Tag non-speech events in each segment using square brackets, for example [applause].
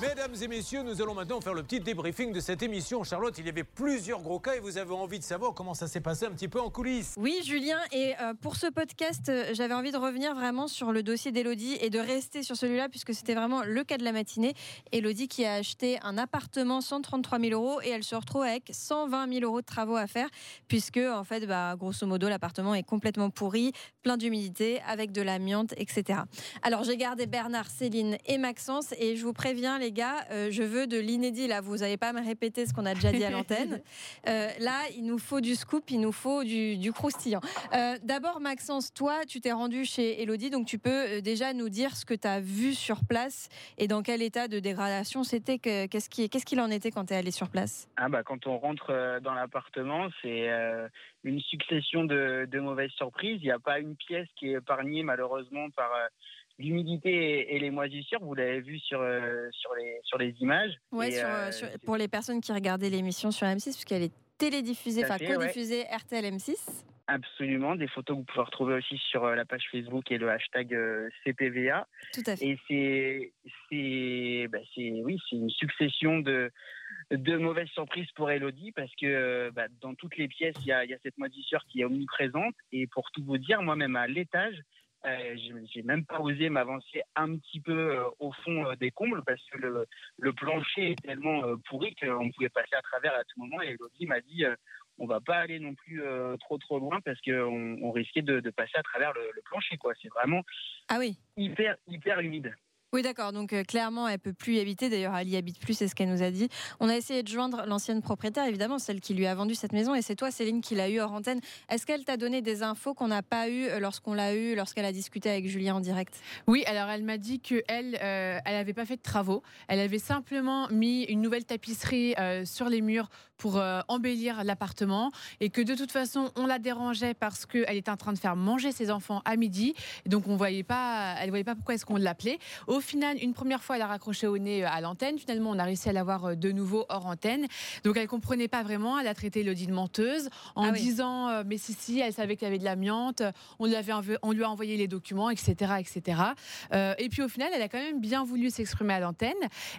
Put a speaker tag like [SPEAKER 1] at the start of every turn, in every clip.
[SPEAKER 1] Mesdames et messieurs, nous allons maintenant faire le petit débriefing de cette émission. Charlotte, il y avait plusieurs gros cas et vous avez envie de savoir comment ça s'est passé un petit peu en coulisses.
[SPEAKER 2] Oui, Julien, et euh, pour ce podcast, euh, j'avais envie de revenir vraiment sur le dossier d'Elodie et de rester sur celui-là puisque c'était vraiment le cas de la matinée. Elodie qui a acheté un appartement 133 000 euros et elle se retrouve avec 120 000 euros de travaux à faire puisque, en fait, bah, grosso modo, l'appartement est complètement pourri, plein d'humidité, avec de l'amiante, etc. Alors, j'ai gardé Bernard, Céline et Maxence et je vous préviens, les gars, euh, je veux de l'inédit. Là, vous n'allez pas me répéter ce qu'on a déjà dit à l'antenne. [laughs] Euh, là, il nous faut du scoop, il nous faut du, du croustillant. Euh, D'abord, Maxence, toi, tu t'es rendu chez Elodie, donc tu peux déjà nous dire ce que tu as vu sur place et dans quel état de dégradation c'était. que- Qu'est-ce qu'il qu'est-ce qu'il en était quand tu es allé sur place?
[SPEAKER 3] Ah bah quand on rentre dans l'appartement, c'est euh, une succession de, de mauvaises surprises. Il n'y a pas une pièce qui est épargnée malheureusement par euh, l'humidité et, les moisissures. Vous l'avez vu sur sur les sur les images.
[SPEAKER 2] Sur,
[SPEAKER 3] euh,
[SPEAKER 2] pour les personnes qui regardaient l'émission sur M6, puisqu'elle est télédiffusée, enfin
[SPEAKER 3] ouais.
[SPEAKER 2] codiffusée RTL M6.
[SPEAKER 3] Absolument, des photos que vous pouvez retrouver aussi sur euh, la page Facebook et le hashtag euh, CPVA.
[SPEAKER 2] Tout à fait.
[SPEAKER 3] Et c'est, c'est, bah, oui, c'est une succession de, de mauvaises surprises pour Elodie parce que euh, bah, dans toutes les pièces, il y a, il y a cette moisissure qui est omniprésente. Et pour tout vous dire, moi-même à l'étage, euh, j'ai- même pas osé m'avancer un petit peu euh, au fond euh, des combles parce que le, le plancher est tellement pourri qu'on pouvait passer à travers à tout moment. Et Elodie m'a dit. on va pas aller non plus trop trop loin parce qu'on on risquait de, de passer à travers le, le plancher quoi. C'est vraiment
[SPEAKER 2] Ah oui.
[SPEAKER 3] hyper hyper humide.
[SPEAKER 2] Oui, d'accord. Donc euh, clairement, elle peut plus y habiter. D'ailleurs, elle y habite plus, c'est ce qu'elle nous a dit. On a essayé de joindre l'ancienne propriétaire, évidemment, celle qui lui a vendu cette maison. Et c'est toi, Céline, qui l'a eu hors antenne. Est-ce qu'elle t'a donné des infos qu'on n'a pas eues euh, lorsqu'on l'a eu, lorsqu'elle a discuté avec Julien en direct?
[SPEAKER 4] Oui, alors elle m'a dit que elle, euh, elle avait pas fait de travaux. Elle avait simplement mis une nouvelle tapisserie euh, sur les murs pour euh, embellir l'appartement et que de toute façon on la dérangeait parce qu'elle était en train de faire manger ses enfants à midi. Donc on voyait pas, elle voyait pas pourquoi est-ce qu'on l'appelait. Final, une première fois, elle a raccroché au nez euh, à l'antenne. Finalement, on a réussi à l'avoir euh, de nouveau hors antenne. Donc elle comprenait pas vraiment. Elle a traité Elodie de menteuse en
[SPEAKER 2] Ah oui.
[SPEAKER 4] disant euh, mais si si, elle savait qu'il y avait de l'amiante. On lui avait on lui a envoyé les documents, etc., etc. Euh, et puis au final, elle a quand même bien voulu s'exprimer à l'antenne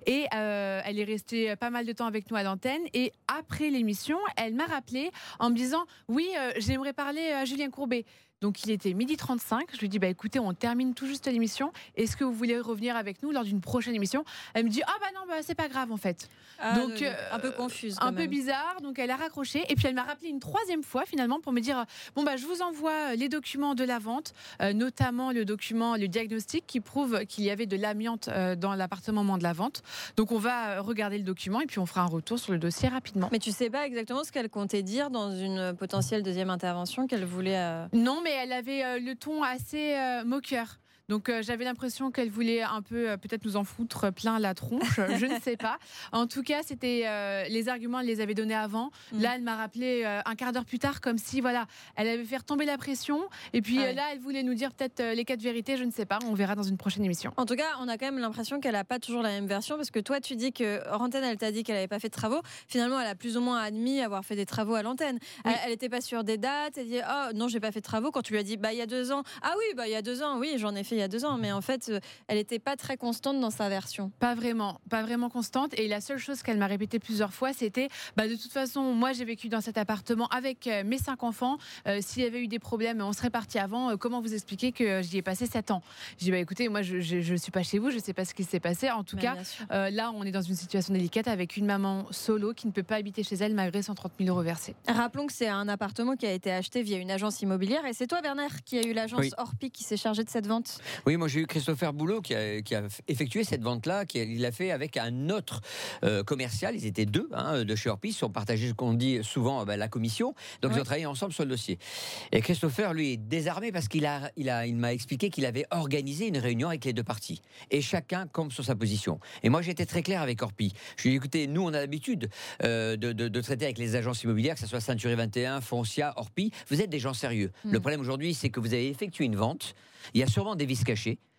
[SPEAKER 4] et euh, elle est restée pas mal de temps avec nous à l'antenne. Et après l'émission, elle m'a rappelé en me disant oui, euh, j'aimerais parler à Julien Courbet. Donc il était midi 35. Je lui dis bah écoutez, on termine tout juste l'émission. Est-ce que vous voulez revenir avec nous lors d'une prochaine émission? Elle me dit ah bah non bah c'est pas grave en fait. Donc,
[SPEAKER 2] euh, un peu
[SPEAKER 4] euh,
[SPEAKER 2] confuse.
[SPEAKER 4] Un peu bizarre, donc elle a raccroché et puis elle m'a rappelé une troisième fois finalement pour me dire euh, bon bah je vous envoie les documents de la vente, euh, notamment le document, le diagnostic qui prouve qu'il y avait de l'amiante euh, dans l'appartement au moment de la vente. Donc on va euh, regarder le document et puis on fera un retour sur le dossier rapidement.
[SPEAKER 2] Mais tu sais pas exactement ce qu'elle comptait dire dans une potentielle deuxième intervention qu'elle voulait. euh,
[SPEAKER 4] Non, mais elle avait euh, le ton assez euh, moqueur. Donc euh, j'avais l'impression qu'elle voulait un peu euh, peut-être nous en foutre plein la tronche, [laughs] je ne sais pas. En tout cas, c'était euh, les arguments, elle les avait donnés avant.
[SPEAKER 2] Mm.
[SPEAKER 4] Là, elle m'a rappelé un quart d'heure plus tard comme si voilà, elle avait fait tomber la pression et puis
[SPEAKER 2] Ah ouais.
[SPEAKER 4] là, elle voulait nous dire peut-être les quatre vérités, je ne sais pas, on verra dans une prochaine émission.
[SPEAKER 2] En tout cas, on a quand même l'impression qu'elle n'a pas toujours la même version parce que toi, tu dis que hors antenne, elle t'a dit qu'elle n'avait pas fait de travaux. Finalement, elle a plus ou moins admis avoir fait des travaux à l'antenne.
[SPEAKER 4] Oui.
[SPEAKER 2] Elle n'était pas sûre des dates. Elle dit Oh non, j'ai pas fait de travaux. Quand tu lui as dit Bah, il y a deux ans. Ah oui, bah, il y a deux ans. Oui, j'en ai fait y a deux ans. Mais en fait, euh, elle n'était pas très constante dans sa version.
[SPEAKER 4] Pas vraiment, pas vraiment constante. Et la seule chose qu'elle m'a répété plusieurs fois, c'était bah, de toute façon, moi j'ai vécu dans cet appartement avec euh, mes cinq enfants. Euh, S'il y avait eu des problèmes, on serait parti avant. Euh, comment vous expliquer que j'y ai passé sept ans? J'ai dit bah écoutez, moi je, je suis pas chez vous, je sais pas ce qui s'est passé. En tout
[SPEAKER 2] Mais
[SPEAKER 4] cas, euh, là on est dans une situation délicate avec une maman solo qui ne peut pas habiter chez elle malgré 130 000 euros versés.
[SPEAKER 2] Rappelons que c'est un appartement qui a été acheté via une agence immobilière. Et c'est toi, Bernard, qui a eu l'agence
[SPEAKER 5] Oui.
[SPEAKER 2] Orpi qui s'est chargée de cette vente?
[SPEAKER 5] Oui, moi j'ai eu Christopher Boulot qui a, qui a effectué cette vente-là, qui a- il l'a fait avec un autre euh, commercial. Ils étaient deux hein, de chez Orpis, ils ont partagé ce qu'on dit souvent, bah, la commission. Donc
[SPEAKER 2] Ouais.
[SPEAKER 5] ils ont travaillé ensemble sur le dossier. Et Christopher, lui, est désarmé parce qu'il a, il a, il m'a expliqué qu'il avait organisé une réunion avec les deux parties. Et chacun compte sur sa position. Et moi j'étais très clair avec Orpi. Je lui ai dit, écoutez, nous on a l'habitude euh, de, de- de traiter avec les agences immobilières, que ce soit Century 21, Foncia, Orpi. Vous êtes des gens sérieux. Le problème aujourd'hui, c'est que vous avez effectué une vente. Il y a sûrement des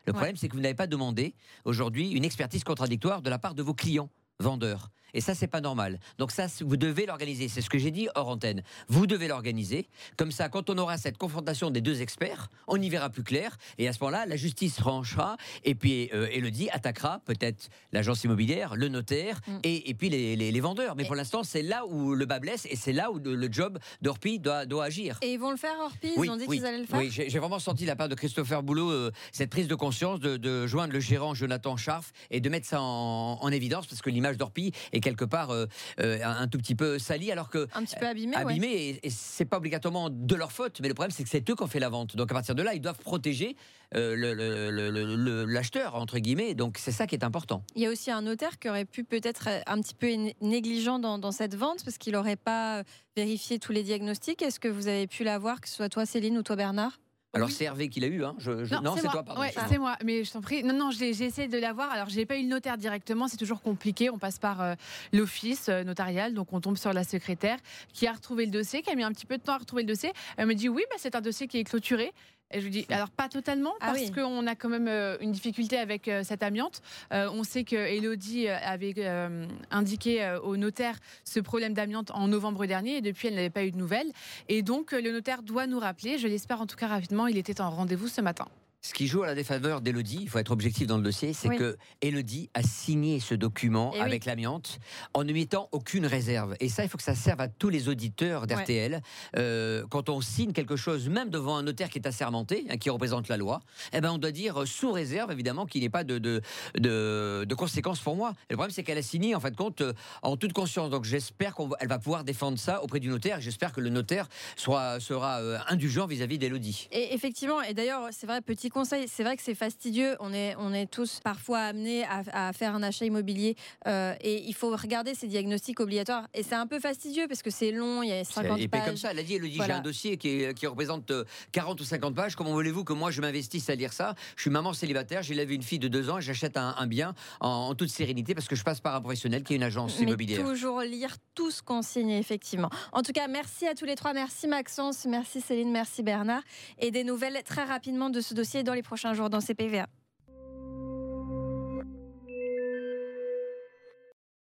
[SPEAKER 5] Le
[SPEAKER 2] Ouais.
[SPEAKER 5] problème, c'est que vous n'avez pas demandé aujourd'hui une expertise contradictoire de la part de vos clients. Vendeur. Et ça, c'est pas normal. Donc ça, vous devez l'organiser. C'est ce que j'ai dit hors antenne. Vous devez l'organiser. Comme ça, quand on aura cette confrontation des deux experts, on y verra plus clair. Et à ce moment-là, la justice tranchera. Et puis, euh, Elodie attaquera peut-être l'agence immobilière, le notaire mm. et, et, puis les, les, vendeurs. Mais pour l'instant, c'est là où le bas blesse et c'est là où le, job d'Orpi doit, doit, agir.
[SPEAKER 2] Et ils vont le faire, Orpi Ils ont dit qu'ils allaient le faire
[SPEAKER 5] Oui, j'ai vraiment senti la part de Christopher Boulot euh, cette prise de conscience de, de, joindre le gérant Jonathan Scharf et de mettre ça en, en évidence parce que l'image d'Orpi est quelque part euh, euh, un, tout petit peu sali, alors que
[SPEAKER 2] un petit peu abîmé,
[SPEAKER 5] abîmé et, c'est pas obligatoirement de leur faute, mais le problème c'est que c'est eux qui ont fait la vente. Donc à partir de là, ils doivent protéger euh, l'acheteur entre guillemets. Donc c'est ça qui est important.
[SPEAKER 2] Il y a aussi un notaire qui aurait pu peut-être un petit peu négligent dans, dans cette vente parce qu'il n'aurait pas vérifié tous les diagnostics. Est-ce que vous avez pu l'avoir, que ce soit toi Céline ou toi Bernard?
[SPEAKER 5] Alors c'est Hervé qui l'a eu, hein.
[SPEAKER 4] non, c'est toi, pardon. Ouais, c'est moi, mais je t'en prie. Non, non, j'ai essayé de l'avoir. Alors j'ai pas eu le notaire directement, c'est toujours compliqué. On passe par euh, l'office euh, notarial, donc on tombe sur la secrétaire qui a retrouvé le dossier, qui a mis un petit peu de temps à retrouver le dossier. Elle me dit oui, bah, c'est un dossier qui est clôturé. Et je lui dis, alors pas totalement, ah parce qu'on a quand même euh, une difficulté avec euh, cette amiante. Euh, on sait que Elodie avait indiqué au notaire ce problème d'amiante en novembre dernier, et depuis, elle n'avait pas eu de nouvelles. Et donc, le notaire doit nous rappeler, je l'espère en tout cas rapidement, il était en rendez-vous ce matin.
[SPEAKER 5] Ce qui joue à la défaveur d'Elodie, il faut être objectif dans le dossier, c'est que Elodie a signé ce document eh avec l'amiante en ne mettant aucune réserve. Et ça, il faut que ça serve à tous les auditeurs d'RTL. Euh, quand on signe quelque chose, même devant un notaire qui est assermenté, hein, qui représente la loi, eh ben on doit dire sous réserve, évidemment, qu'il n'y ait pas de, de, de, conséquences pour moi. le problème, c'est qu'elle a signé, en fait, compte, euh, en toute conscience. Donc j'espère qu'elle va pouvoir défendre ça auprès du notaire. J'espère que le notaire soit, sera euh, indulgent vis-à-vis d'Elodie.
[SPEAKER 2] Et effectivement, et d'ailleurs, c'est vrai, petit conseil, c'est vrai que c'est fastidieux. On est, on est tous parfois amenés à, faire un achat immobilier euh, et il faut regarder ces diagnostics obligatoires. Et c'est un peu fastidieux parce que c'est long, il y a 50
[SPEAKER 5] et
[SPEAKER 2] pages.
[SPEAKER 5] Et comme ça, elle a dit, elle dit, j'ai un dossier qui, qui, représente 40 euh, ou 50 pages. Comment voulez-vous que moi je m'investisse à lire ça? Je suis maman célibataire, j'ai élevé une fille de deux ans et j'achète un, bien en, toute sérénité parce que je passe par un professionnel qui est une agence
[SPEAKER 2] Mais
[SPEAKER 5] immobilière.
[SPEAKER 2] Toujours lire tout ce qu'on signe, effectivement. En tout cas, merci à tous les trois. Merci Maxence, merci Céline, merci Bernard. Et des nouvelles très rapidement de ce dossier dans les prochains jours dans CPVA.